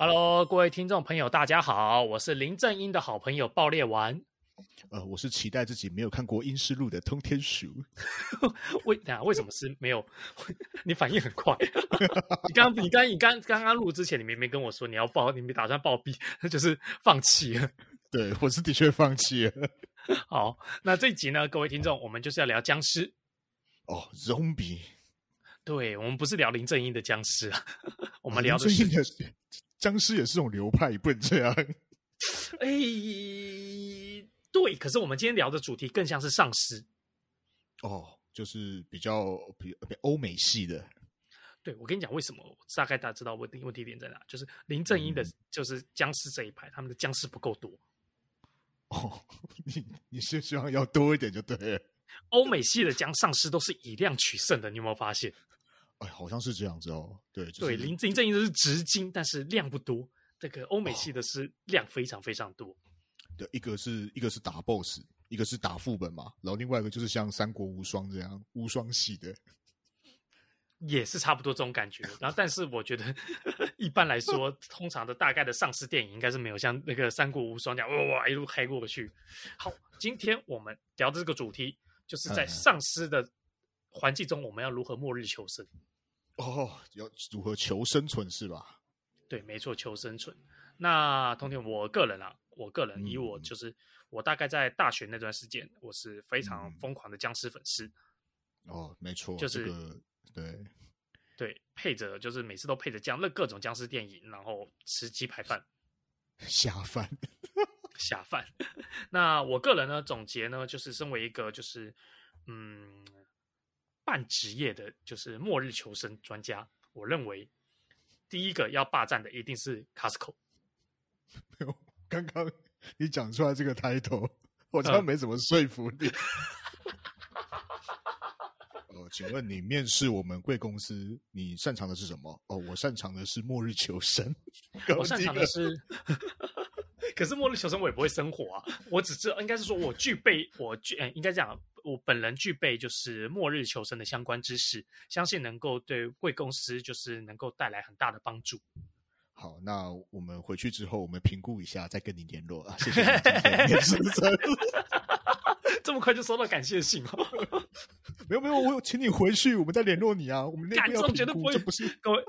Hello，各位听众朋友，大家好，我是林正英的好朋友爆裂丸。呃，我是期待自己没有看过《阴尸路》的通天鼠。为啊，为什么是没有？你反应很快。你刚你刚你刚刚刚录之前，你明明跟我说你要报，你没打算报毙，那就是放弃了。对，我是的确放弃了。好，那这一集呢，各位听众，我们就是要聊僵尸。哦，Zombie。对，我们不是聊林正英的僵尸啊，我们聊的是。僵尸也是种流派，不能这样。哎，对，可是我们今天聊的主题更像是丧尸。哦，就是比较比比欧美系的。对，我跟你讲，为什么？大概大家知道问题问题点在哪？就是林正英的，就是僵尸这一派，嗯、他们的僵尸不够多。哦，你你是希望要多一点就对了。欧美系的僵丧尸都是以量取胜的，你有没有发现？哎，好像是这样子哦。对，就是、对，林林正英的是直金，但是量不多。这个欧美系的是量非常非常多。哦、对，一个是一个是打 BOSS，一个是打副本嘛，然后另外一个就是像三国无双这样无双系的，也是差不多这种感觉。然后，但是我觉得 一般来说，通常的大概的丧尸电影应该是没有像那个三国无双这样哇哇一路开过去。好，今天我们聊的这个主题，就是在丧尸的环境中，我们要如何末日求生。哦，要如何求生存是吧？对，没错，求生存。那通天，我个人啊，我个人以我就是、嗯、我大概在大学那段时间，我是非常疯狂的僵尸粉丝。哦，没错，就是、这个、对对，配着就是每次都配着僵那各种僵尸电影，然后吃鸡排饭下 饭下饭。那我个人呢，总结呢，就是身为一个就是嗯。半职业的，就是末日求生专家。我认为，第一个要霸占的一定是 Costco。没有，刚刚你讲出来这个 title，我真的没怎么说服你。哦，请问你面试我们贵公司，你擅长的是什么？哦，我擅长的是末日求生。我擅长的是，可是末日求生我也不会生活啊。我只知道，应该是说我具备，我具，哎，应该这样。我本人具备就是末日求生的相关知识，相信能够对贵公司就是能够带来很大的帮助。好，那我们回去之后，我们评估一下，再跟你联络啊。谢谢你 这么快就收到感谢信哦？没有没有，我有请你回去，我们再联络你啊。我们那边要评估，这不是各位。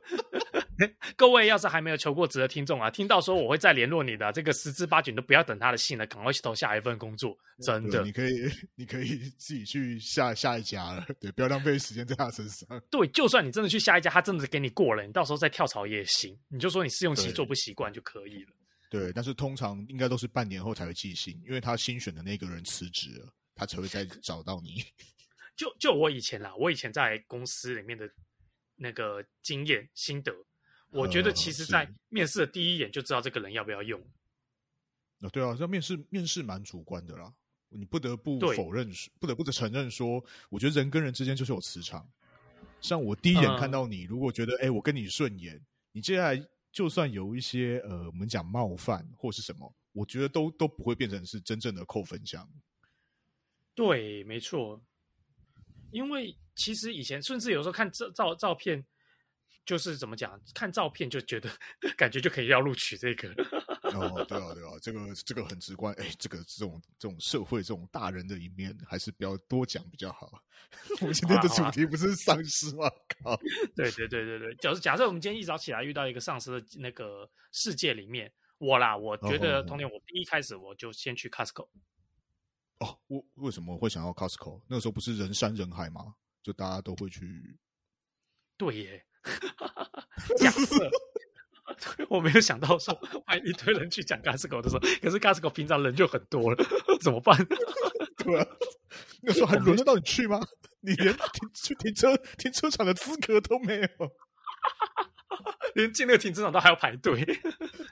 各位要是还没有求过职的听众啊，听到说我会再联络你的，这个十之八九都不要等他的信了，赶快去投下一份工作。真的，你可以，你可以自己去下下一家了，对，不要浪费时间在他身上。对，就算你真的去下一家，他真的给你过了，你到时候再跳槽也行。你就说你试用期做不习惯就可以了。对，对，但是通常应该都是半年后才会寄信，因为他新选的那个人辞职了，他才会再找到你。就就我以前啦，我以前在公司里面的那个经验心得。我觉得其实，在面试的第一眼就知道这个人要不要用。啊，对啊，这面试面试蛮主观的啦。你不得不否认，不得不的承认说，我觉得人跟人之间就是有磁场。像我第一眼看到你，如果觉得哎，我跟你顺眼，你接下来就算有一些呃，我们讲冒犯或是什么，我觉得都都不会变成是真正的扣分项。对，没错。因为其实以前甚至有时候看照照照片。就是怎么讲，看照片就觉得 感觉就可以要录取这个。哦，对啊，对啊，这个这个很直观。哎，这个这种这种社会这种大人的一面，还是不要多讲比较好。我们今天的主题不是丧尸吗？靠！对对对对对，假设假设我们今天一早起来遇到一个丧尸的那个世界里面，我啦，我觉得童年我第一开始我就先去 Costco。哦，为为什么会想要 Costco？那个时候不是人山人海吗？就大家都会去。对耶。假设 我没有想到说，欢迎一堆人去讲 Costco 的时候，可是 Costco 平常人就很多了，怎么办？对啊，那时候还轮得到你去吗？你连停去停车停车场的资格都没有，连进那个停车场都还要排队。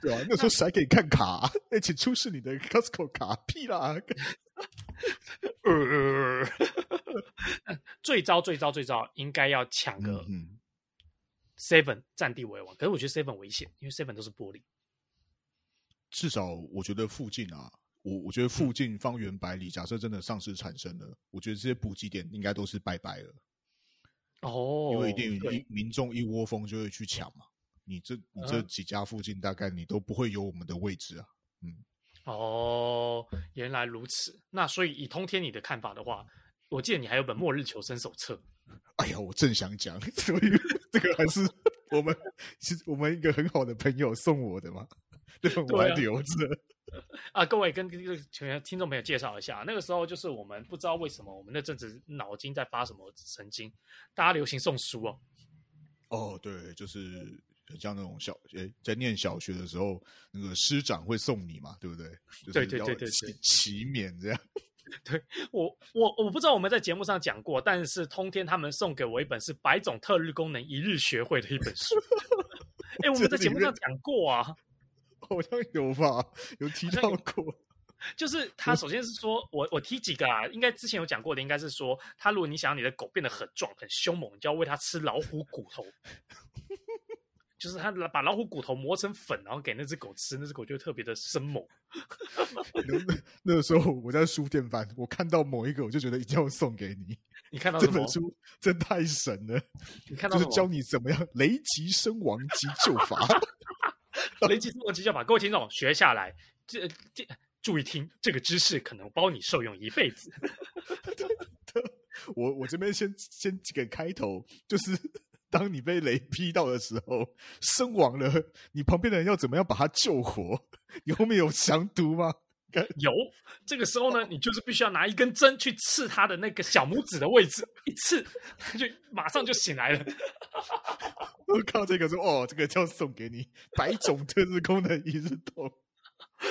对啊，那时候谁给你看卡？哎，请出示你的 Costco 卡，屁啦！呃，最糟最糟最糟，应该要抢个。嗯 Seven 占地为王，可是我觉得 Seven 危险，因为 Seven 都是玻璃。至少我觉得附近啊，我我觉得附近方圆百里，假设真的丧尸产生了，我觉得这些补给点应该都是拜拜了。哦，因为一定一民众一窝蜂就会去抢嘛。你这你这几家附近大概你都不会有我们的位置啊。嗯，哦，原来如此。那所以以通天你的看法的话，我记得你还有本《末日求生手册》。哎呀，我正想讲，所以这个还是我们是我们一个很好的朋友送我的嘛，这本我还留着。啊，各位跟这个全听众朋友介绍一下，那个时候就是我们不知道为什么我们那阵子脑筋在发什么神经，大家流行送书哦。哦，对，就是很像那种小诶，在念小学的时候，那个师长会送你嘛，对不对？对对对对，齐勉这样。对我我我不知道我们在节目上讲过，但是通天他们送给我一本是《百种特异功能一日学会》的一本书。哎，我们在节目上讲过啊。好像有吧，有提到过。就是他首先是说，我我提几个啊，应该之前有讲过的，应该是说，他如果你想要你的狗变得很壮、很凶猛，你就要喂它吃老虎骨头。就是他把老虎骨头磨成粉，然后给那只狗吃，那只狗就特别的生猛。那那个时候我在书店翻，我看到某一个，我就觉得一定要送给你。你看到这本书真太神了，你看到就是教你怎么样雷击身亡急救法。雷击身亡急 救法，各位听众学下来，这这注意听，这个知识可能包你受用一辈子。我我这边先先几个开头，就是。当你被雷劈到的时候，身亡了，你旁边的人要怎么样把他救活？你后面有降毒吗？有。这个时候呢，你就是必须要拿一根针去刺他的那个小拇指的位置，一刺他就马上就醒来了。我靠，这个说哦，这个就要送给你百种特异功能一日通。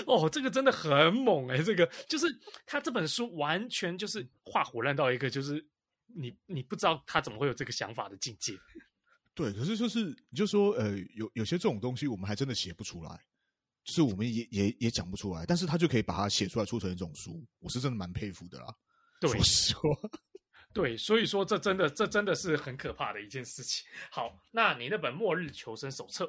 哦，这个真的很猛哎、欸！这个就是他这本书完全就是画虎烂到一个就是。你你不知道他怎么会有这个想法的境界，对，可是就是你就说，呃，有有些这种东西我们还真的写不出来，就是我们也也也讲不出来，但是他就可以把它写出来，出成一种书，我是真的蛮佩服的啦。对，说实话，对，所以说这真的这真的是很可怕的一件事情。好，那你那本《末日求生手册》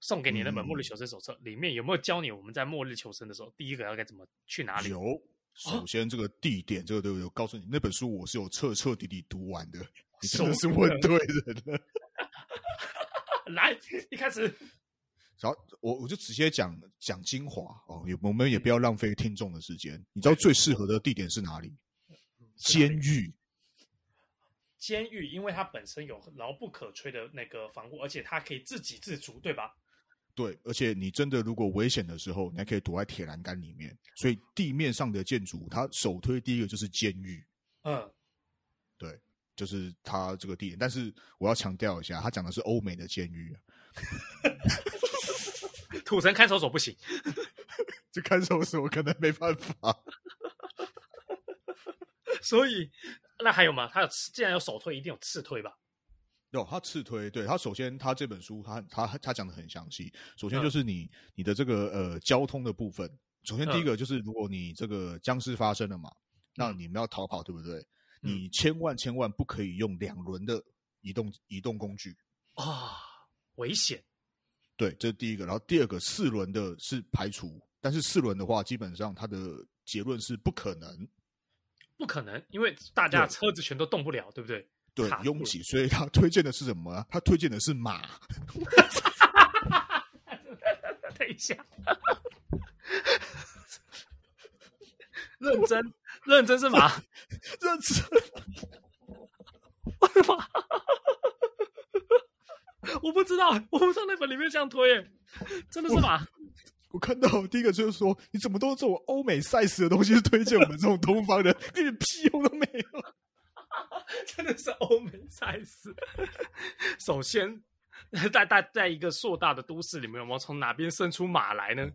送给你那本《末日求生手册》里面有没有教你我们在末日求生的时候，第一个要该怎么去哪里？有。首先，这个地点，哦、这个对不对？我告诉你，那本书我是有彻彻底底读完的。你真的是问对人了。来，一开始，然后我我就直接讲讲精华哦，也我们也不要浪费听众的时间。你知道最适合的地点是哪里？监狱。监狱，因为它本身有牢不可摧的那个防护，而且它可以自给自足，对吧？对，而且你真的如果危险的时候，你还可以躲在铁栏杆里面。所以地面上的建筑，它首推第一个就是监狱。嗯，对，就是它这个地点。但是我要强调一下，他讲的是欧美的监狱。土城看守所不行，这看守所可能没办法。所以那还有吗？他有既然有首推，一定有次推吧？有，他次推，对，他首先他这本书他他他讲的很详细。首先就是你、嗯、你的这个呃交通的部分。首先第一个就是如果你这个僵尸发生了嘛，嗯、那你们要逃跑，对不对？嗯、你千万千万不可以用两轮的移动移动工具啊、哦，危险。对，这是第一个。然后第二个四轮的是排除，但是四轮的话，基本上它的结论是不可能，不可能，因为大家车子全都动不了，对，对不对？对，拥挤，所以他推荐的是什么啊？他推荐的是马。等一下，认真，认真是马，认真。我的妈！我不知道，我不知道那本里面这样推，真的是马。我，看到第一个就是说，你怎么都这种欧美 size 的东西推荐我们这种东方人，一点屁用都没有。真的是欧美赛事。首先，在在在一个硕大的都市里面，我们从哪边生出马来呢？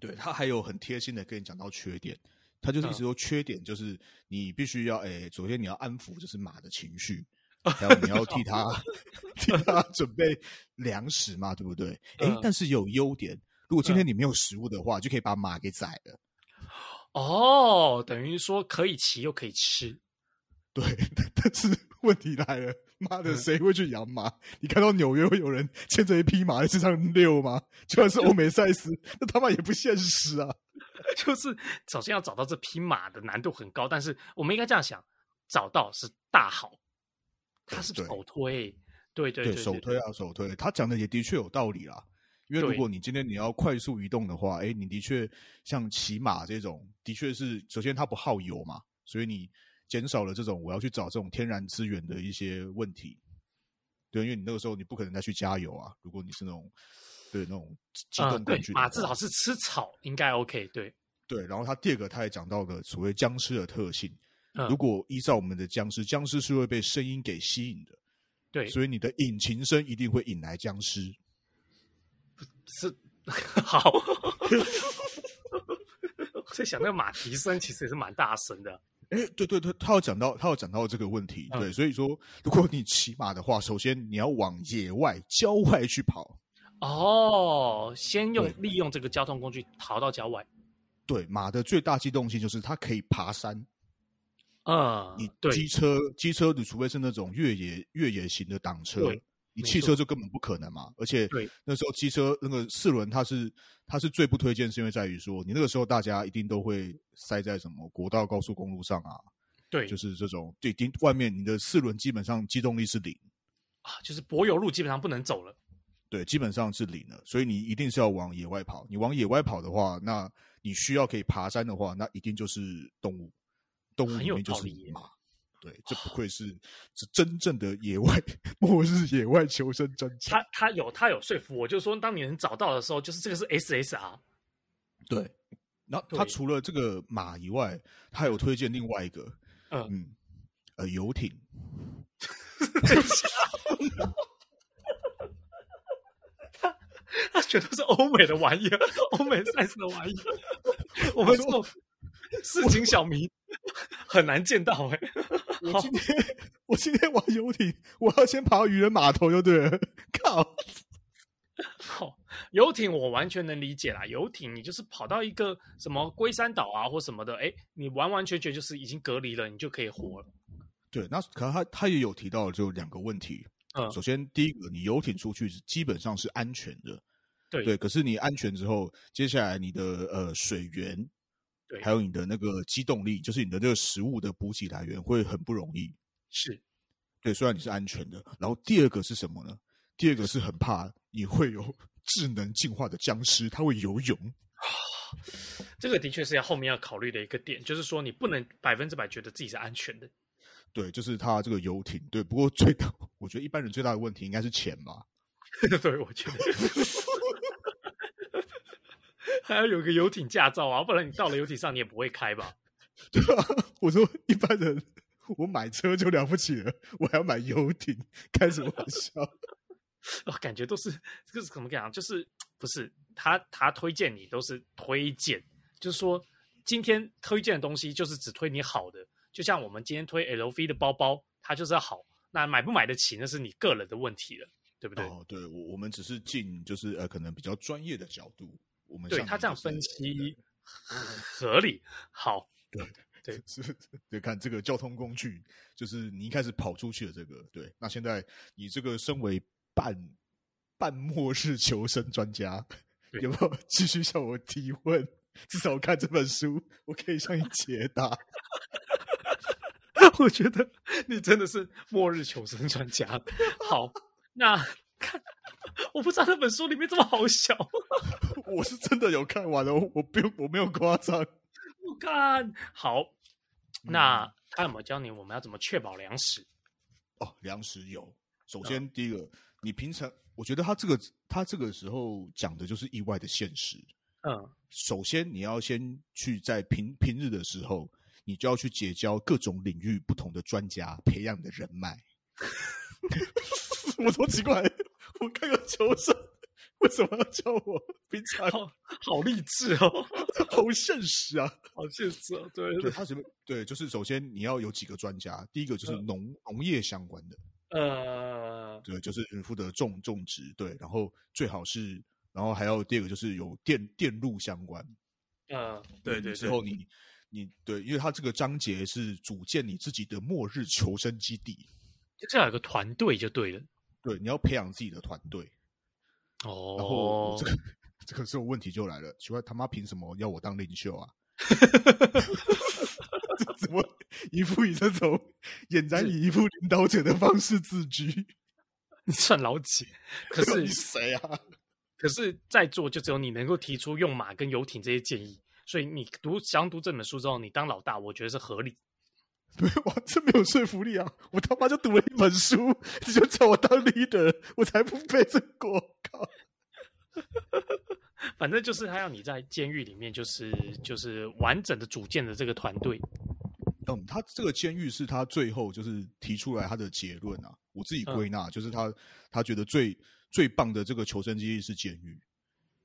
对，他还有很贴心的跟你讲到缺点，他就是一直说缺点就是你必须要哎，首先你要安抚就是马的情绪，然后你要替他替他 准备粮食嘛，对不对？哎，但是有优点，如果今天你没有食物的话，就可以把马给宰了。哦，等于说可以骑又可以吃。对，但是问题来了，妈的，谁会去养马？你看到纽约会有人牵着一匹马在身上遛吗？就算是欧美赛事，那他妈也不现实啊！就是首先要找到这匹马的难度很高，但是我们应该这样想：找到是大好，他是首推，对，对对对，对，首推啊，首推。他讲的也的确有道理啦，因为如果你今天你要快速移动的话，哎，你的确像骑马这种，的确是首先它不耗油嘛，所以你减少了这种我要去找这种天然资源的一些问题。对，因为你那个时候你不可能再去加油啊。如果你是那种对那种机动工具，马至少是吃草应该 OK。对对，然后他第二个他也讲到了所谓僵尸的特性。如果依照我们的僵尸，僵尸是会被声音给吸引的，对，所以你的引擎声一定会引来僵尸。是 好，我在想那个马蹄声其实也是蛮大声的。哎，对对对，他有讲到，他有讲到这个问题，对，所以说如果你骑马的话，首先你要往野外、郊外去跑。哦，先用利用这个交通工具逃到郊外。对，马的最大机动性就是它可以爬山。嗯，你机车机车，你除非是那种越野越野型的挡车，你汽车就根本不可能嘛。而且那时候汽车那个四轮，它是它是最不推荐，是因为在于说，你那个时候大家一定都会塞在什么国道、高速公路上啊。对，就是这种对，外面你的四轮基本上机动力是零啊，就是柏油路基本上不能走了。对，基本上是零了，所以你一定是要往野外跑。你往野外跑的话，那你需要可以爬山的话，那一定就是动物。动物里面就是马，对，这不愧是是真正的野外 末日野外求生专家。他他有他有说服我，就是说，当你能找到的时候，就是这个是 SSR。对，然后他除了这个马以外，他有推荐另外一个，嗯嗯，呃，游艇。他他觉得是欧美的玩意儿，欧美 size 的玩意儿。我们说。市井小民很难见到哎、欸！我今天我今天玩游艇，我要先跑到渔人码头就对了。靠！好，游艇我完全能理解啦。游艇你就是跑到一个什么龟山岛啊或什么的，哎、欸，你完完全全就是已经隔离了，你就可以活了。对，那可能他他也有提到就两个问题。嗯，首先第一个，你游艇出去基本上是安全的。对对，可是你安全之后，接下来你的呃水源。对，还有你的那个机动力，就是你的这个食物的补给来源会很不容易。是，对，虽然你是安全的。然后第二个是什么呢？第二个是很怕你会有 智能进化的僵尸，它会游泳。这个的确是要后面要考虑的一个点，就是说你不能百分之百觉得自己是安全的。对，就是它这个游艇。对，不过最大，我觉得一般人最大的问题应该是钱吧。对，我觉得。还要有个游艇驾照啊，不然你到了游艇上你也不会开吧？对啊，我说一般人，我买车就了不起了，我还要买游艇，开什么玩笑？哦感觉都是这个是怎么讲？就是不是他他推荐你都是推荐，就是说今天推荐的东西就是只推你好的，就像我们今天推 LV 的包包，它就是要好，那买不买得起那是你个人的问题了，对不对？哦，对，我我们只是进就是呃可能比较专业的角度。我们对他这样分析合理，好，对对是，对，看这个交通工具，就是你一开始跑出去的这个，对，那现在你这个身为半半末日求生专家，有没有继续向我提问？至少我看这本书，我可以向你解答。我觉得你真的是末日求生专家。好，那看。我不知道那本书里面这么好笑，我是真的有看完了，我不用，我没有夸张。我看好，那他有没有教你我们要怎么确保粮食？哦，粮食有。首先，嗯、第一个，你平常我觉得他这个他这个时候讲的就是意外的现实。嗯，首先你要先去在平平日的时候，你就要去结交各种领域不同的专家，培养你的人脉。我多奇怪。我看个求生，为什么要叫我平常？好好励志哦，好现实啊，好现实啊！对对，他什么？对，就是首先你要有几个专家，第一个就是农农业相关的，呃，对，就是负责种种植，对，然后最好是，然后还要第二个就是有电电路相关，呃，对对，之后你你对，因为他这个章节是组建你自己的末日求生基地，就这样有个团队就对了。对，你要培养自己的团队。哦，然后这个这个时候问题就来了，奇怪他妈凭什么要我当领袖啊？怎么一副以这种俨然以一副领导者的方式自居？你算老几？可是你谁啊？可是在座就只有你能够提出用马跟游艇这些建议，所以你读想读这本书之后，你当老大，我觉得是合理。没有，这没有说服力啊！我他妈就读了一本书，你就叫我当 leader，我才不背这个！靠，反正就是他要你在监狱里面，就是就是完整的组建的这个团队。嗯，他这个监狱是他最后就是提出来他的结论啊。我自己归纳，嗯、就是他他觉得最最棒的这个求生基地是监狱。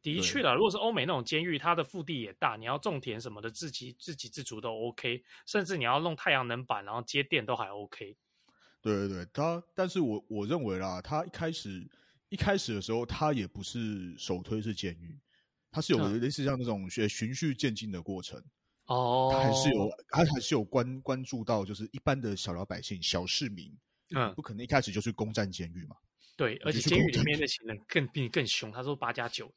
的确啦，如果是欧美那种监狱，它的腹地也大，你要种田什么的，自给自给自足都 OK，甚至你要弄太阳能板，然后接电都还 OK。对对对，他，但是我我认为啦，他一开始一开始的时候，他也不是首推是监狱，他是有类似像那种学循序渐进的过程。哦、嗯，他还是有，他还是有关关注到，就是一般的小老百姓、小市民，嗯，不可能一开始就去攻占监狱嘛。对，而且监狱里面那些人更比你更凶，他说八加九。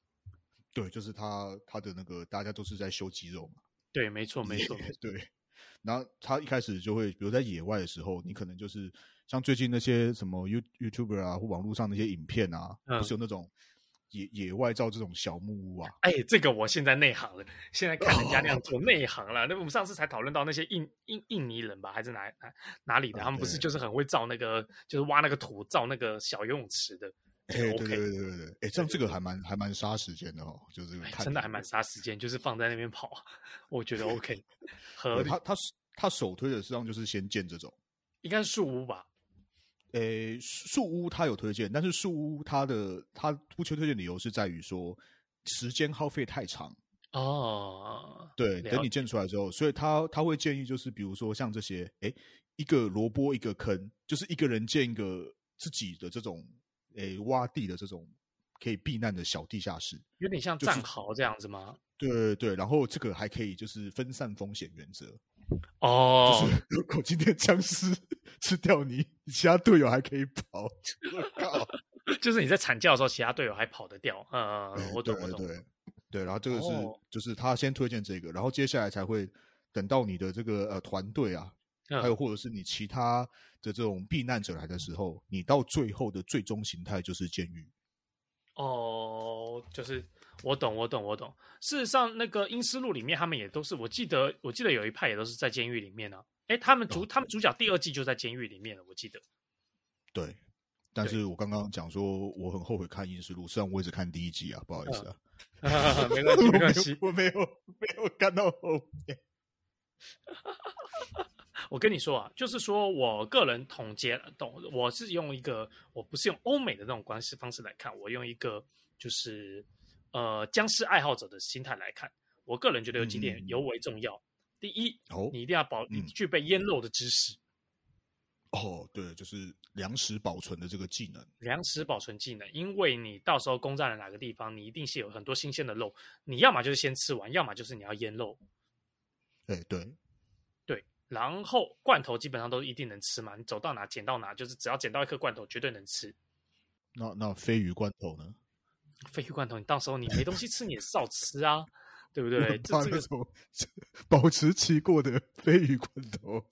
对，就是他他的那个，大家都是在修肌肉嘛。对，没错，没错，对。然后他一开始就会，比如在野外的时候，你可能就是像最近那些什么 You YouTuber 啊，或网络上那些影片啊，不、嗯、是有那种野野外造这种小木屋啊？哎，这个我现在内行了，现在看人家那样做内行了。那我们上次才讨论到那些印印印尼人吧，还是哪哪哪里的？他们不是就是很会造那个，就是挖那个土造那个小游泳池的。哎，对对对对对，哎，这样这个还蛮还蛮杀时间的哦，就是真的还蛮杀时间，就是放在那边跑，我觉得 OK。和他他他首推的实际上就是先建这种，应该是树屋吧？诶，树屋他有推荐，但是树屋他的他不缺推荐理由是在于说时间耗费太长哦。对，等你建出来之后，所以他他会建议就是比如说像这些，哎，一个萝卜一个坑，就是一个人建一个自己的这种。诶，挖地的这种可以避难的小地下室，有点像战壕这样子吗？就是、对对对，然后这个还可以就是分散风险原则。哦，就是如果今天僵尸 吃掉你，其他队友还可以跑。我靠，就是你在惨叫的时候，其他队友还跑得掉。嗯嗯，我懂我懂。对对，然后这个是、哦、就是他先推荐这个，然后接下来才会等到你的这个呃团队啊。还有，或者是你其他的这种避难者来的时候，你到最后的最终形态就是监狱。哦，就是我懂，我懂，我懂。事实上，那个《阴尸路》里面，他们也都是，我记得，我记得有一派也都是在监狱里面呢、啊。哎，他们主、哦，他们主角第二季就在监狱里面了，我记得。对，但是我刚刚讲说，我很后悔看《阴尸路》，虽然我一直看第一季啊，不好意思啊。嗯、没关系，没关系，我没有，没有看到后面。我跟你说啊，就是说我个人统结懂，我是用一个，我不是用欧美的那种关系方式来看，我用一个就是呃僵尸爱好者的心态来看。我个人觉得有几点尤为重要。嗯、第一，哦，你一定要保，你具备腌肉的知识。哦，对，就是粮食保存的这个技能。粮食保存技能，因为你到时候攻占了哪个地方，你一定是有很多新鲜的肉，你要么就是先吃完，要么就是你要腌肉。哎，对。然后罐头基本上都一定能吃嘛，你走到哪捡到哪，就是只要捡到一颗罐头，绝对能吃。那那飞鱼罐头呢？飞鱼罐头，你到时候你没东西吃，你也是照吃啊，对不对？这这个 保质期过的飞鱼罐头，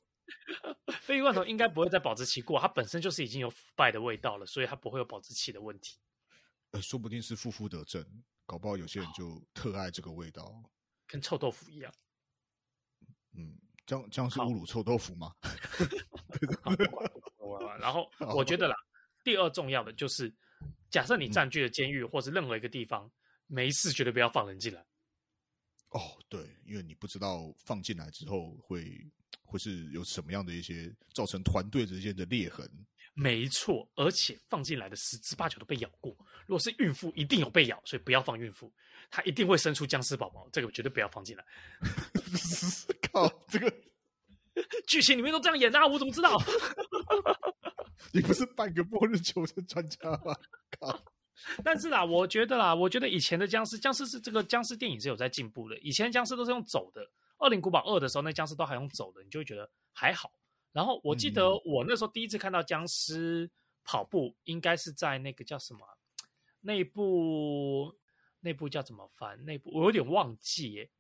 飞鱼罐头应该不会再保质期过，它本身就是已经有腐败的味道了，所以它不会有保质期的问题。呃，说不定是负负得正，搞不好有些人就特爱这个味道，跟臭豆腐一样。嗯。这样这样是侮辱臭豆腐吗？然后 我觉得啦，第二重要的就是，假设你占据了监狱或是任何一个地方，嗯、没事绝对不要放人进来。哦，对，因为你不知道放进来之后会会是有什么样的一些造成团队之间的裂痕。没错，而且放进来的十之八九都被咬过。如果是孕妇，一定有被咬，所以不要放孕妇，她一定会生出僵尸宝宝，这个绝对不要放进来。靠，这个 剧情里面都这样演的啊，我怎么知道？你不是半个末日求生专家吗？靠！但是啦，我觉得啦，我觉得以前的僵尸，僵尸是这个僵尸电影是有在进步的。以前僵尸都是用走的，《恶灵古堡二》的时候，那僵尸都还用走的，你就会觉得还好。然后我记得我那时候第一次看到僵尸跑步，应该是在那个叫什么那部那部叫怎么翻？那部我有点忘记耶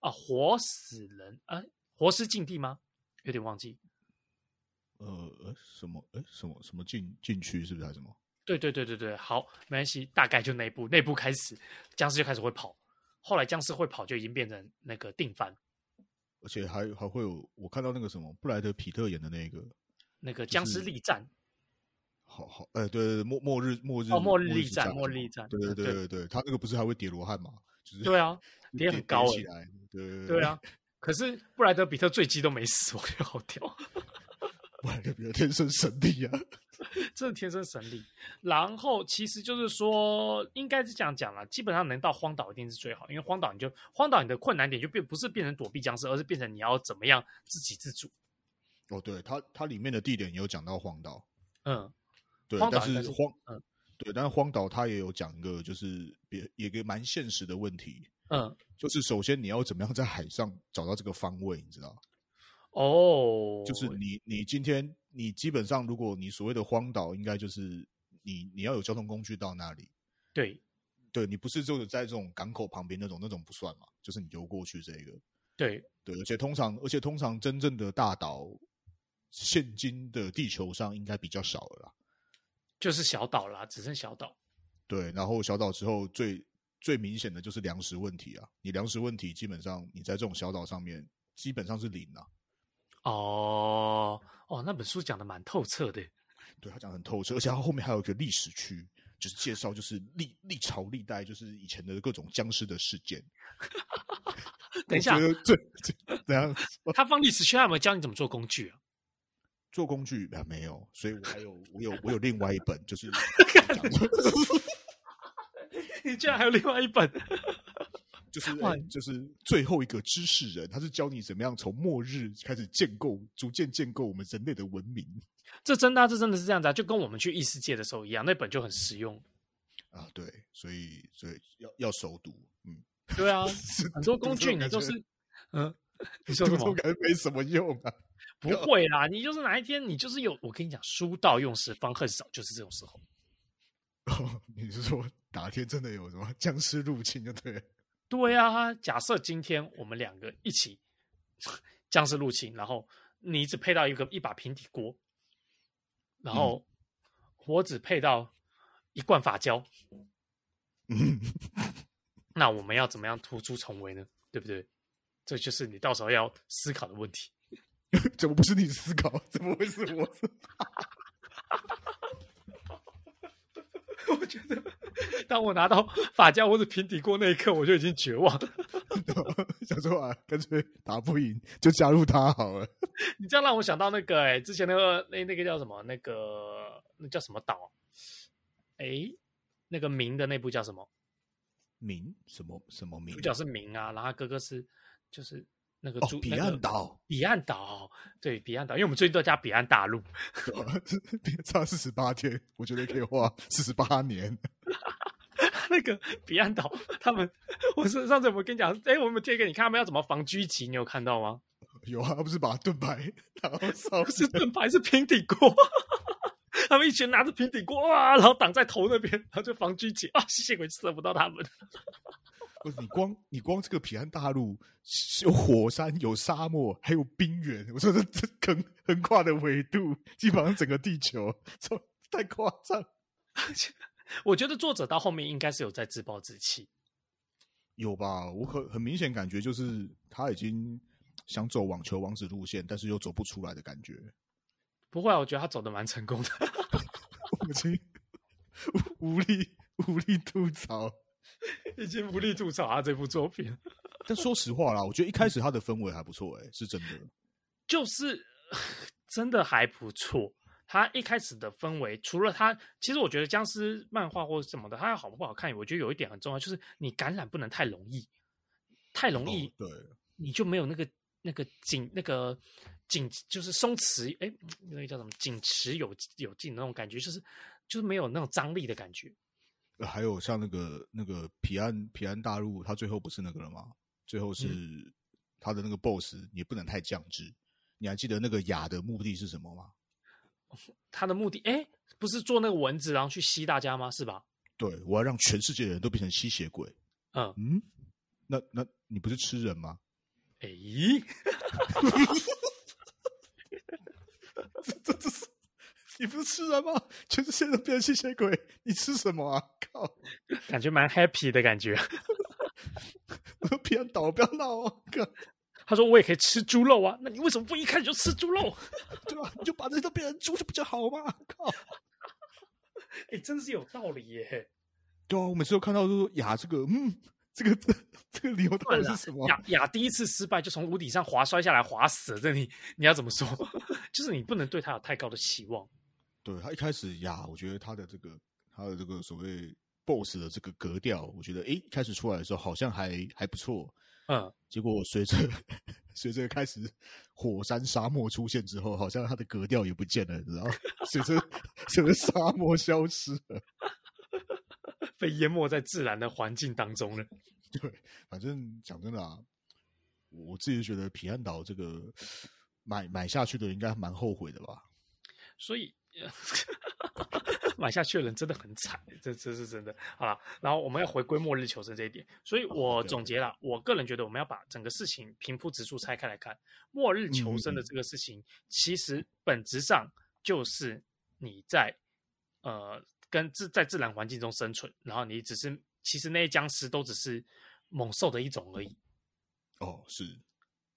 啊！活死人啊，活尸禁地吗？有点忘记。呃，什么？哎，什么什么禁禁区？是不是还是什么？对对对对对，好，没关系，大概就那一部，那一部开始，僵尸就开始会跑，后来僵尸会跑就已经变成那个定番，而且还还会有我看到那个什么布莱德皮特演的那个那个僵尸力战，好好哎、欸、对对对末末日末日哦末日力战末日力战，对对对对对，他那个不是还会叠罗汉吗？就是 对啊，叠很高起来，对对对，啊，可是布莱德皮特坠机都没死，我觉得好屌，布莱德皮特天生神力啊。这是天生神力，然后其实就是说，应该是这样讲了，基本上能到荒岛一定是最好，因为荒岛你就荒岛你的困难点就变不是变成躲避僵尸，而是变成你要怎么样自给自足。哦，对，它它里面的地点也有讲到荒岛，嗯，对，但是荒，嗯，对，但是荒岛它也有讲一个就是别也个蛮现实的问题，嗯，就是首先你要怎么样在海上找到这个方位，你知道？哦，就是你你今天。你基本上，如果你所谓的荒岛，应该就是你你要有交通工具到那里。对，对你不是就是在这种港口旁边那种那种不算嘛，就是你游过去这个。对对，而且通常而且通常真正的大岛，现今的地球上应该比较少了啦，就是小岛啦，只剩小岛。对，然后小岛之后最最明显的就是粮食问题啊，你粮食问题基本上你在这种小岛上面基本上是零啊。哦哦，那本书讲的蛮透彻的，对，他讲的很透彻，而且他后面还有一个历史区，就是介绍就是历历朝历代就是以前的各种僵尸的事件。等一下，这这，怎样？他放历史区，他有没有教你怎么做工具啊？做工具啊，没有，所以我还有我有我有另外一本，就是 你竟然还有另外一本。就是、欸、就是最后一个知识人，他是教你怎么样从末日开始建构，逐渐建构我们人类的文明。这真的、啊，这真的是这样子啊！就跟我们去异世界的时候一样，那本就很实用啊。对，所以所以要要熟读，嗯，对啊，很多工具你都是，嗯，你说什么？感觉没什么用啊？不会啦，你就是哪一天你就是有，我跟你讲，书到用时方恨少，就是这种时候。哦，你是说哪天真的有什么僵尸入侵就对了？对啊，假设今天我们两个一起 僵尸入侵，然后你只配到一个一把平底锅，然后我只配到一罐发胶，嗯，那我们要怎么样突出重围呢？对不对？这就是你到时候要思考的问题。怎么不是你思考？怎么会是我？我觉得，当我拿到法家或者平底锅那一刻，我就已经绝望了。想说啊，干脆打不赢就加入他好了。你这样让我想到那个、欸，哎，之前那个那那个叫什么？那个那叫什么岛？哎、欸，那个明的那部叫什么？明什么什么明？主角是明啊，然后哥哥是就是。那个哦，彼岸岛，彼岸岛，对，彼岸岛，因为我们最近都叫彼岸大陆，差四十八天，我觉得可以花 四十八年。那个彼岸岛，他们，我是上次我跟你讲，哎，我们贴给你看，他们要怎么防狙击，你有看到吗？有啊，不是把盾牌，然后烧，不是盾牌，是平底锅，他们一群拿着平底锅啊，然后挡在头那边，然后就防狙击啊，吸血鬼射不到他们。不是你光你光这个彼岸大陆有火山有沙漠还有冰原，我说这这横横跨的纬度基本上整个地球，太夸张。我觉得作者到后面应该是有在自暴自弃，有吧？我很很明显感觉就是他已经想走网球王子路线，但是又走不出来的感觉。不会啊，我觉得他走的蛮成功的。我已经 无力无力吐槽。已经无力吐槽他这部作品，但说实话啦，我觉得一开始他的氛围还不错，哎，是真的，就是真的还不错。他一开始的氛围，除了他，其实我觉得僵尸漫画或者什么的，它好不好看，我觉得有一点很重要，就是你感染不能太容易，太容易，哦、对，你就没有那个那个紧那个紧，就是松弛，哎，那个叫什么，紧持有有劲那种感觉，就是就是没有那种张力的感觉。还有像那个那个彼岸彼岸大陆，他最后不是那个了吗？最后是他的那个 BOSS，也不能太降智。你还记得那个雅的目的是什么吗？他的目的，哎，不是做那个蚊子，然后去吸大家吗？是吧？对，我要让全世界的人都变成吸血鬼。嗯嗯，那那你不是吃人吗？哎，这这这是你不是吃人吗？全世界都变成吸血鬼，你吃什么啊？靠，感觉蛮 happy 的感觉。我说平安岛不要闹啊！靠，他说我也可以吃猪肉啊，那你为什么不一开始就吃猪肉？对吧？你就把这都变成猪就比较好吗！靠，哎、欸，真是有道理耶。对啊，我每次都看到都说呀，这个嗯。这个这这个理由到底是什么？雅雅第一次失败就从屋顶上滑摔下来，滑死了。这你你要怎么说？就是你不能对他有太高的期望。对，他一开始呀，我觉得他的这个他的这个所谓 BOSS 的这个格调，我觉得诶，开始出来的时候好像还还不错。嗯，结果随着 随着开始火山沙漠出现之后，好像他的格调也不见了，你知道？随着随着沙漠消失了。被淹没在自然的环境当中了。对，反正讲真的啊，我自己觉得皮安岛这个买买下去的应该蛮后悔的吧。所以 买下去的人真的很惨，这这是真的。好了，然后我们要回归末日求生这一点，所以我总结了，哦、我个人觉得我们要把整个事情平铺直述拆开来看。末日求生的这个事情，嗯、其实本质上就是你在呃。跟自在自然环境中生存，然后你只是其实那些僵尸都只是猛兽的一种而已。哦，是，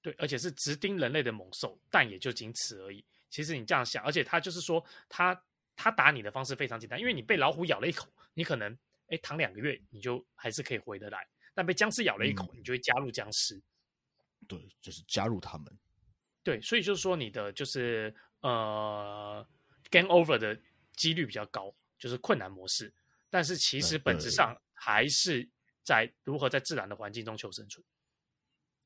对，而且是直盯人类的猛兽，但也就仅此而已。其实你这样想，而且他就是说，他他打你的方式非常简单，因为你被老虎咬了一口，你可能哎躺两个月你就还是可以回得来，但被僵尸咬了一口，嗯、你就会加入僵尸。对，就是加入他们。对，所以就是说你的就是呃 game over 的几率比较高。就是困难模式，但是其实本质上还是在如何在自然的环境中求生存。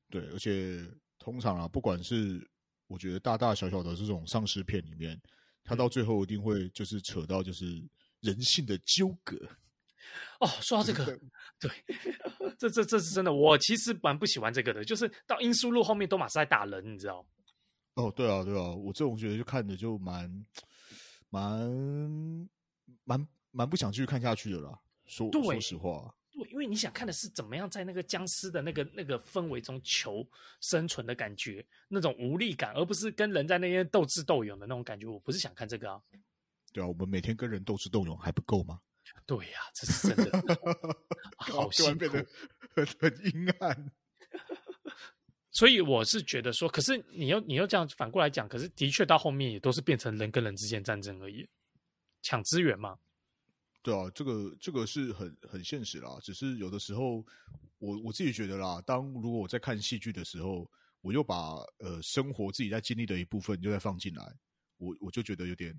对，而且通常啊，不管是我觉得大大小小的这种丧尸片里面，它到最后一定会就是扯到就是人性的纠葛。哦，说到这个，对，这这这是真的。我其实蛮不喜欢这个的，就是到阴尸路后面都马是在打人，你知道？哦，对啊，对啊，我这种觉得就看着就蛮蛮。蛮蛮不想继续看下去的啦，说说实话，对，因为你想看的是怎么样在那个僵尸的那个那个氛围中求生存的感觉，那种无力感，而不是跟人在那边斗智斗勇的那种感觉。我不是想看这个啊，对啊，我们每天跟人斗智斗勇还不够吗？对呀、啊，这是真的，好辛苦，很很阴暗。所以我是觉得说，可是你又你又这样反过来讲，可是的确到后面也都是变成人跟人之间战争而已。抢资源嘛？对啊，这个这个是很很现实啦。只是有的时候，我我自己觉得啦，当如果我在看戏剧的时候，我又把呃生活自己在经历的一部分又再放进来，我我就觉得有点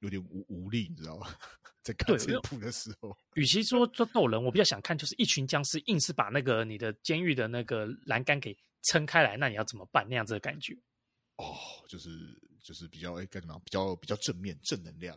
有点无无力，你知道吗？在看这部的时候，与其说做逗人，我比较想看就是一群僵尸硬是把那个你的监狱的那个栏杆给撑开来，那你要怎么办？那样子的感觉。哦，就是就是比较哎干什么？比较比较正面正能量。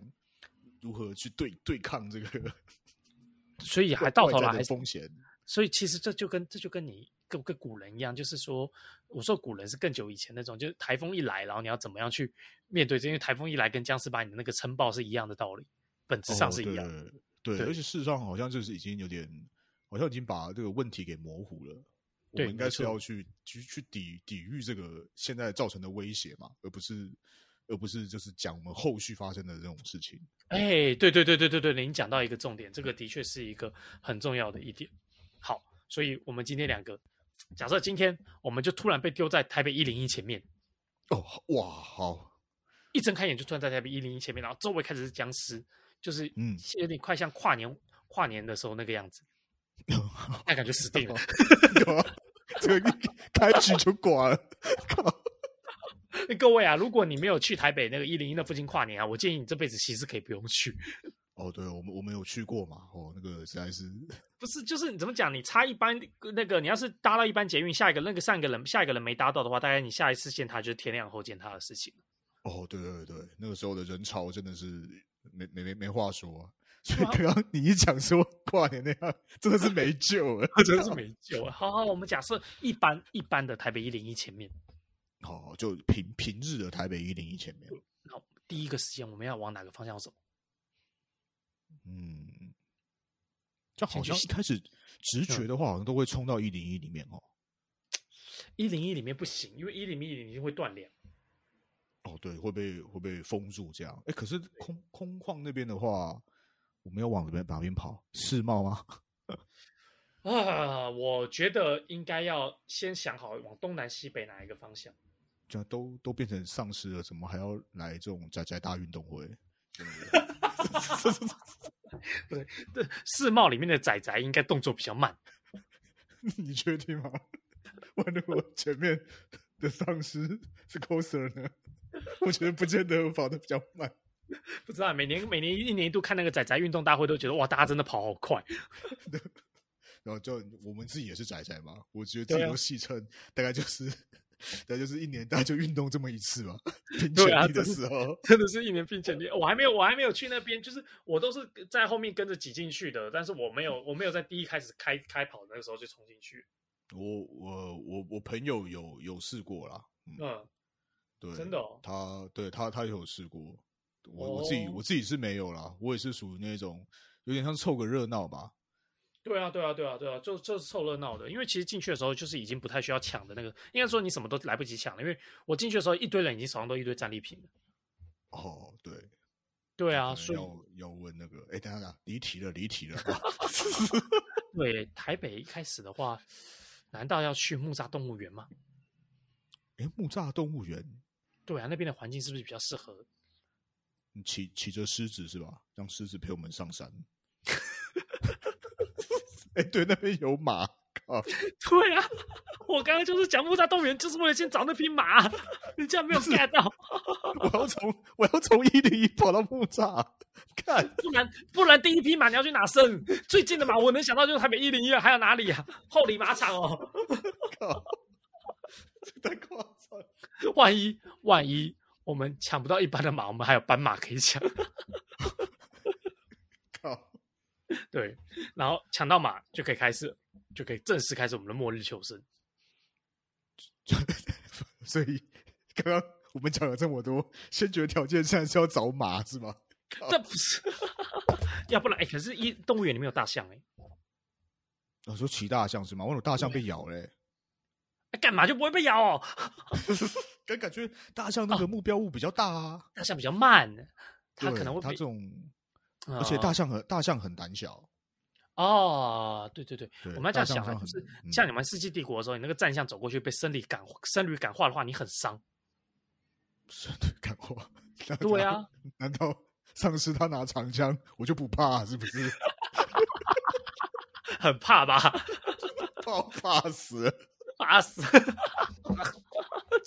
如何去对 对抗这个？所以还到头来还是风险。所以其实这就跟这就跟你跟跟古人一样，就是说，我说古人是更久以前那种，就是台风一来，然后你要怎么样去面对？因为台风一来，跟僵尸把你的那个撑爆是一样的道理，本质上是一样的。哦、对，对，对，而且事实上好像就是已经有点，好像已经把这个问题给模糊了。我们应该是要去去去抵抵御这个现在造成的威胁嘛，而不是。而不是就是讲我们后续发生的这种事情。哎，对对对对对对，您讲到一个重点，这个的确是一个很重要的一点。好，所以我们今天两个，假设今天我们就突然被丢在台北一零一前面。哦，哇，好！一睁开眼就突然在台北一零一前面，然后周围开始是僵尸，就是嗯，有点快像跨年跨年的时候那个样子，那感觉死定了。这个一开局就挂了，靠！各位啊，如果你没有去台北那个一零一那附近跨年啊，我建议你这辈子其实可以不用去。哦，对，我们我们有去过嘛？哦，那个实在是 不是，就是你怎么讲？你差一班那个，你要是搭到一班捷运，下一个那个上一个人下一个人没搭到的话，大概你下一次见他就是天亮后见他的事情。哦，对对对，那个时候的人潮真的是没没没没话说啊。所以刚刚你一讲说跨年那样，真的是没救了，真的是没救了。好好，我们假设一般一般的台北一零一前面。好，就平平日的台北一零一前面。那，第一个时间我们要往哪个方向走？嗯，就好像一开始直觉的话，好像都会冲到一零一里面哦。一零一里面不行，因为一零一里面会断粮。哦，对，会被会被封住这样。哎，可是空空旷那边的话，我们要往哪边哪边跑？世贸吗？啊，我觉得应该要先想好往东南西北哪一个方向。都都变成丧尸了，怎么还要来这种宅宅大运动会？不对，这世贸里面的仔仔应该动作比较慢。你确定吗？万一我前面的丧尸是 coser 呢？我觉得不见得跑得比较慢。不知道，每年每年一年一度看那个仔仔运动大会，都觉得哇，大家真的跑好快。然后就我们自己也是仔仔嘛，我觉得自己都戏称大概就是。那就是一年大概就运动这么一次嘛，拼全力的时候，啊、真的是一年拼全力。我还没有，我还没有去那边，就是我都是在后面跟着挤进去的，但是我没有，我没有在第一开始开开跑那个时候就冲进去。我我我我朋友有有试过啦，嗯，嗯对，真的、哦，他对他他有试过，我我自己、哦、我自己是没有啦，我也是属于那种有点像凑个热闹吧。对啊，对啊，对啊，对啊，就就是凑热闹的。因为其实进去的时候，就是已经不太需要抢的那个，应该说你什么都来不及抢了。因为我进去的时候，一堆人已经手上都一堆战利品了。哦，对，对啊，所以要要问那个，哎，等下，离题了，离题了。对，台北一开始的话，难道要去木栅动物园吗？哎，木栅动物园，对啊，那边的环境是不是比较适合？你骑骑着狮子是吧？让狮子陪我们上山。哎、欸，对，那边有马，靠！对啊，我刚刚就是讲木栅动物园，就是为了先找那匹马，你竟然没有 get 到。我要从我要从一零一跑到木栅，看，不然不然第一匹马你要去哪生？最近的马我能想到就是台北一零一了，还有哪里啊？后里马场哦，靠！太夸张了，万一万一我们抢不到一般的马，我们还有斑马可以抢。对，然后抢到马就可以开始，就可以正式开始我们的末日求生。所以刚刚我们讲了这么多，先决条件现在是要找马是吗？这不是，要不然哎，可是一动物园里面有大象哎。我说骑大象是吗？我有大象被咬嘞。哎，干嘛就不会被咬哦？感 感觉大象那个目标物比较大啊，大象比较慢，它可能会它这种。而且大象很、哦、大象很胆小哦，对对对，对我们要这样想啊，就是像你们《世纪帝国》的时候，嗯、你那个战象走过去被僧侣感僧侣感化的话，你很伤。僧侣感化？对啊，难道丧尸他拿长枪，我就不怕是不是？很怕吧？怕怕死，怕死，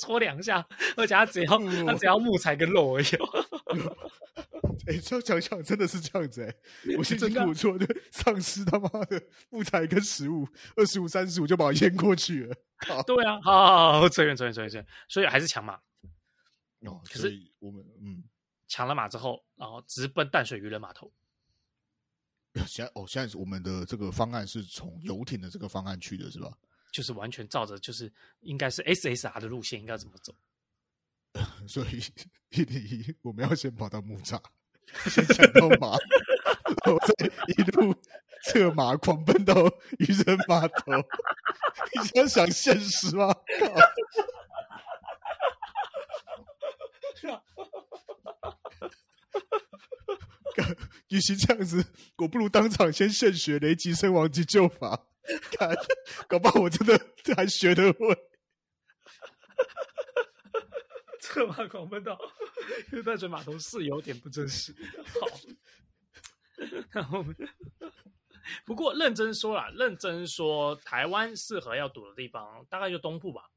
戳两下，而且他只要、嗯、他只要木材跟肉而已。哎，这样想想真的是这样子哎、欸，我是 真苦苦做的丧尸他妈的木材跟食物二十五三十五就把我淹过去了。对啊，好好好，追远扯远扯远追远，所以还是抢马。哦，可是我们嗯抢了马之后，然后直奔淡水渔人码头。现在哦，现在我们的这个方案是从游艇的这个方案去的是吧？就是完全照着就是应该是 SSR 的路线应该怎么走？所以 一零一我们要先跑到木栅。先抢到马，然后再一路策马狂奔到渔人码头。你想想现实吗？与其这样子，我不如当场先现学雷击身亡急救法。看，搞不好我真的还学得会。策马狂奔到淡水码头是有点不真实。好，然后 不过认真说啦，认真说，台湾适合要堵的地方大概就东部吧。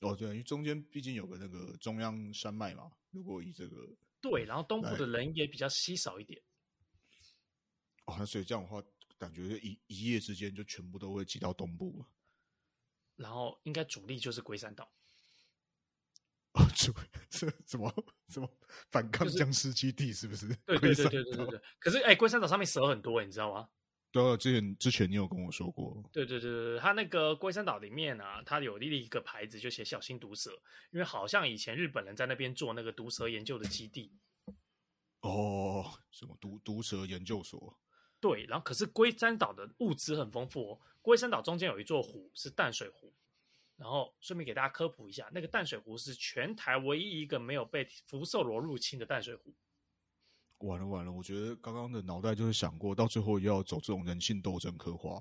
哦，对，因为中间毕竟有个那个中央山脉嘛。如果以这个对，然后东部的人也比较稀少一点。哦，那所以这样的话，感觉一一夜之间就全部都会挤到东部了。然后应该主力就是龟山岛。哦，主是什么什么反抗僵尸基地是不是？对对对对对对对。可是哎，龟山岛上面蛇很多，你知道吗？对啊，之前之前你有跟我说过。对对对对，他那个龟山岛里面啊，他有立了一个牌子，就写小心毒蛇，因为好像以前日本人在那边做那个毒蛇研究的基地。哦，什么毒毒蛇研究所？对，然后可是龟山岛的物资很丰富哦。龟山岛中间有一座湖是淡水湖。然后顺便给大家科普一下，那个淡水湖是全台唯一一个没有被福寿螺入侵的淡水湖。完了完了，我觉得刚刚的脑袋就是想过，到最后要走这种人性斗争刻画。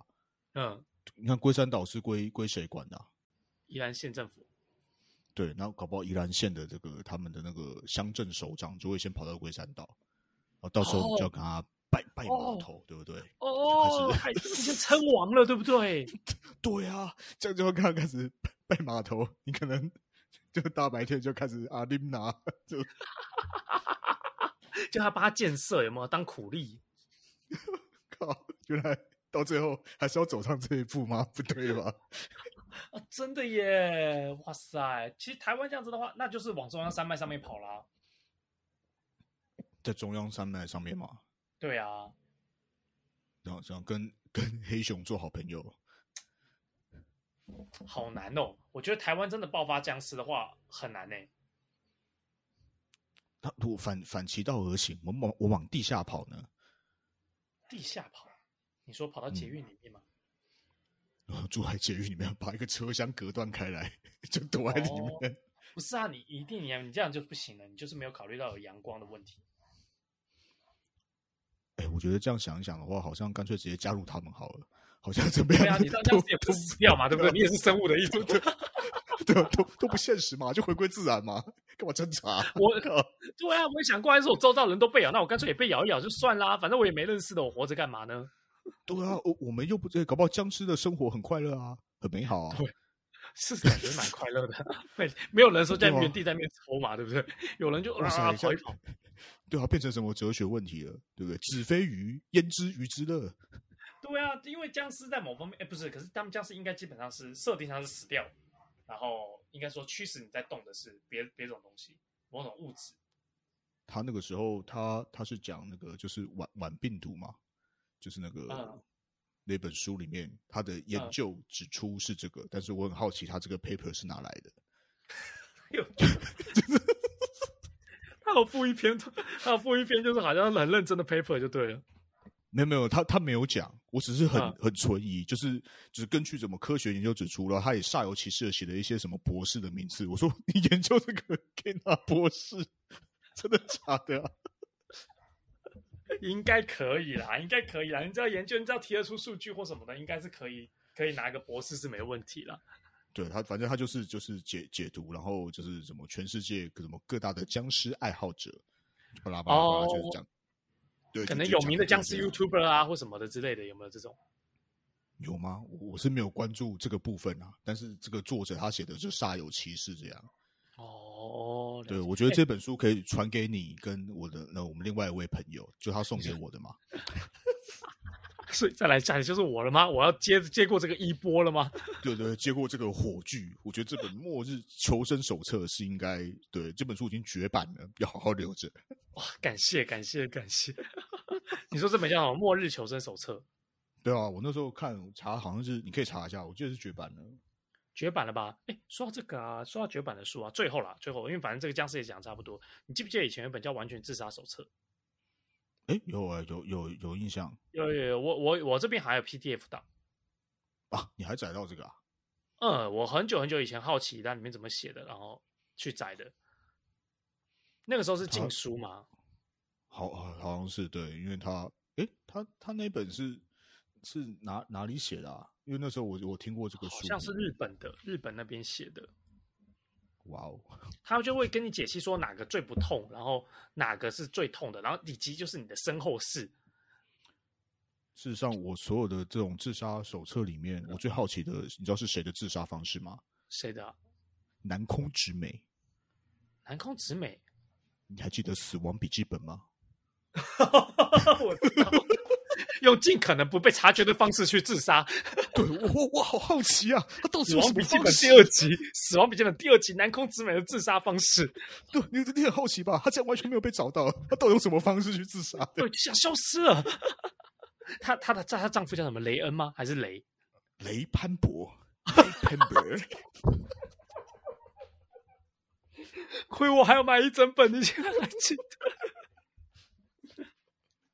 嗯，你看龟山岛是归归谁管的啊？宜兰县政府。对，然后搞不好宜兰县的这个他们的那个乡镇首长就会先跑到龟山岛，然后到时候就要跟他拜、哦、拜码头，哦、对不对？哦，开始已经称王了，对不对？对啊，这样就会开始拜码头，你可能就大白天就开始阿琳娜就。就他帮他建设，有没有当苦力？靠！原来到最后还是要走上这一步吗？不对吧？啊，真的耶！哇塞！其实台湾这样子的话，那就是往中央山脉上面跑啦。在中央山脉上面吗？对啊。然后想跟跟黑熊做好朋友，好难哦！我觉得台湾真的爆发僵尸的话很难呢。他如果反反其道而行，我往我往地下跑呢？地下跑？你说跑到捷运里面吗？嗯、住在捷运里面，把一个车厢隔断开来，就躲在里面。哦、不是啊，你一定你你这样就不行了，你就是没有考虑到有阳光的问题。哎、欸，我觉得这样想一想的话，好像干脆直接加入他们好了，好像怎么样？对啊，你这样子也不死掉嘛，对不对？你也是生物的一种。对啊，都都不现实嘛，就回归自然嘛，干嘛挣扎？我靠，对啊，我也想过来说，我周遭人都被咬，那我干脆也被咬一咬就算啦，反正我也没认识的，我活着干嘛呢？对啊，我我们又不对，搞不好僵尸的生活很快乐啊，很美好啊。对，是感觉蛮快乐的。没没有人说在原地在那边抽嘛，对不对？有人就啊跑一跑。对啊，变成什么哲学问题了？对不对？子非鱼，焉知鱼之乐？对啊，因为僵尸在某方面，哎，不是，可是他们僵尸应该基本上是设定上是死掉。然后应该说，驱使你在动的是别别种东西，某种物质。他那个时候，他他是讲那个就是晚晚病毒嘛，就是那个、嗯、那本书里面他的研究指出是这个，嗯、但是我很好奇他这个 paper 是哪来的。有，他有附一篇，他有附一篇，就是好像很认真的 paper 就对了。没有没有，他他没有讲，我只是很很存疑，就是就是根据什么科学研究指出了，他也煞有其事的写了一些什么博士的名字。我说你研究这个可以拿博士，真的假的啊？应该可以啦，应该可以啦。你只要研究，你只要提得出数据或什么的，应该是可以可以拿一个博士是没问题啦。对他，反正他就是就是解解读，然后就是什么全世界什么各大的僵尸爱好者，巴拉巴拉巴拉就是这样。对，可能有名的僵尸 YouTuber 啊，或什么的之类的，有没有这种？有吗？我是没有关注这个部分啊。但是这个作者他写的就煞有其事这样。哦，对，我觉得这本书可以传给你跟我的那我们另外一位朋友，就他送给我的嘛。所以再来讲，就是我了吗？我要接接过这个衣钵了吗？对对，接过这个火炬。我觉得这本《末日求生手册》是应该对这本书已经绝版了，要好好留着。哇，感谢感谢感谢！你说这本叫什么《末日求生手册》？对啊，我那时候看查，好像是你可以查一下，我记得是绝版了。绝版了吧？哎，说到这个啊，说到绝版的书啊，最后啦，最后，因为反正这个僵尸也讲差不多。你记不记得以前有本叫《完全自杀手册》？哎，有啊，有有有印象，有有有，我我我这边还有 PDF 档啊，你还载到这个啊？嗯，我很久很久以前好奇它里面怎么写的，然后去载的。那个时候是禁书吗？好，好，好像是对，因为他，哎，他他那本是是哪哪里写的啊？因为那时候我我听过这个书，好像是日本的，日本那边写的。哇哦！他就会跟你解析说哪个最不痛，然后哪个是最痛的，然后以及就是你的身后事。事实上，我所有的这种自杀手册里面，我最好奇的，你知道是谁的自杀方式吗？谁的啊？南空直美。南空直美，你还记得《死亡笔记本》吗？我知道。用尽可能不被察觉的方式去自杀。对，我我我好好奇啊！他到底是什么方式？死亡笔记本第二集，死亡笔记本第二集，南空直美的自杀方式。对，你你很好奇吧？他这样完全没有被找到，他到底用什么方式去自杀？对，就想消失了。他他的她丈夫叫什么？雷恩吗？还是雷？雷潘博。雷潘博。亏我还要买一整本，你现在还记得？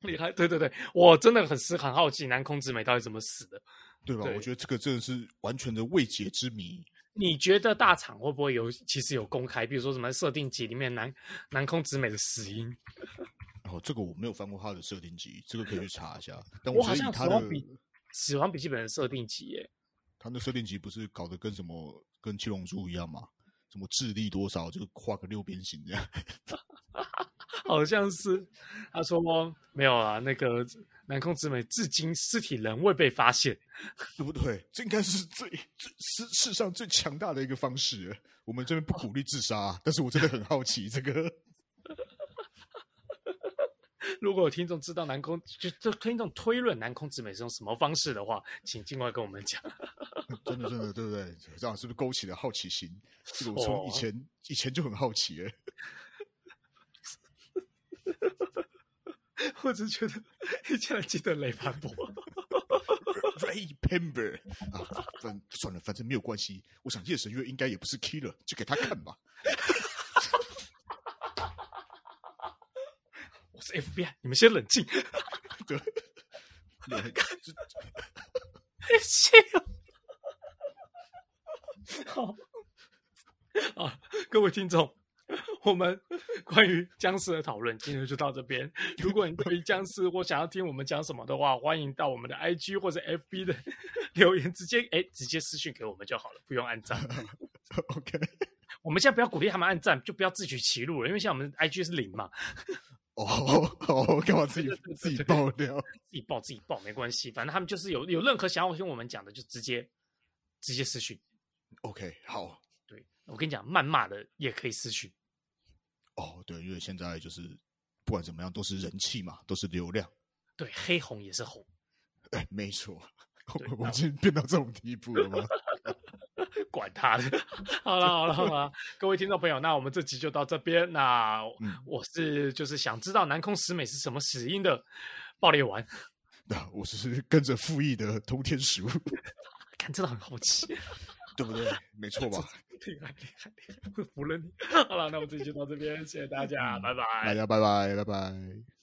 厉害，对对对，我真的很是很好奇南空直美到底怎么死的，对吧？对我觉得这个真的是完全的未解之谜。你觉得大厂会不会有其实有公开，比如说什么设定集里面南南空直美的死因？哦，这个我没有翻过他的设定集，这个可以去查一下。但我，我好像他的死亡笔记本的设定集耶，他的设定集不是搞得跟什么跟七龙珠一样吗？什么智力多少就画个六边形这样？好像是他说没有啊，那个南空直美至今尸体仍未被发现，对不对？这应该是最最世世上最强大的一个方式。我们这边不鼓励自杀，哦，但是我真的很好奇这个。如果有听众知道南空就这听众推论南空直美是用什么方式的话，请尽快跟我们讲。真的真的对不对？这样是不是勾起了好奇心？这个我从以前、哦、以前就很好奇哎。我只觉得竟然记得雷潘博，Ray Pember 啊，反算了，反正没有关系。我想夜神月应该也不是 killer，就给他看吧。我是 FBI，你们先冷静。对，好啊，各位听众。我们关于僵尸的讨论今天就到这边。如果你对于僵尸或想要听我们讲什么的话，欢迎到我们的 IG 或者 FB 的 留言，直接哎直接私信给我们就好了，不用按赞。OK，我们现在不要鼓励他们按赞，就不要自取其辱了，因为像我们 IG 是零嘛。哦哦，干嘛自己自己爆料？自己爆自己爆没关系，反正他们就是有有任何想要听我们讲的，就直接直接私讯。OK，好。对，我跟你讲，谩骂的也可以私讯。哦，对，因为现在就是不管怎么样都是人气嘛，都是流量。对，黑红也是红。哎，没错，我们已经变到这种地步了吗？管他的，好了好了好了，各位听众朋友，那我们这集就到这边。那我是就是想知道南空十美是什么死因的爆裂丸。那我是跟着复议的通天鼠，看真的很好奇。对不对？没错 吧？厉害厉害厉害！服了你。好了，那我们这期就到这边，谢谢大家，拜拜。大家拜拜，拜拜。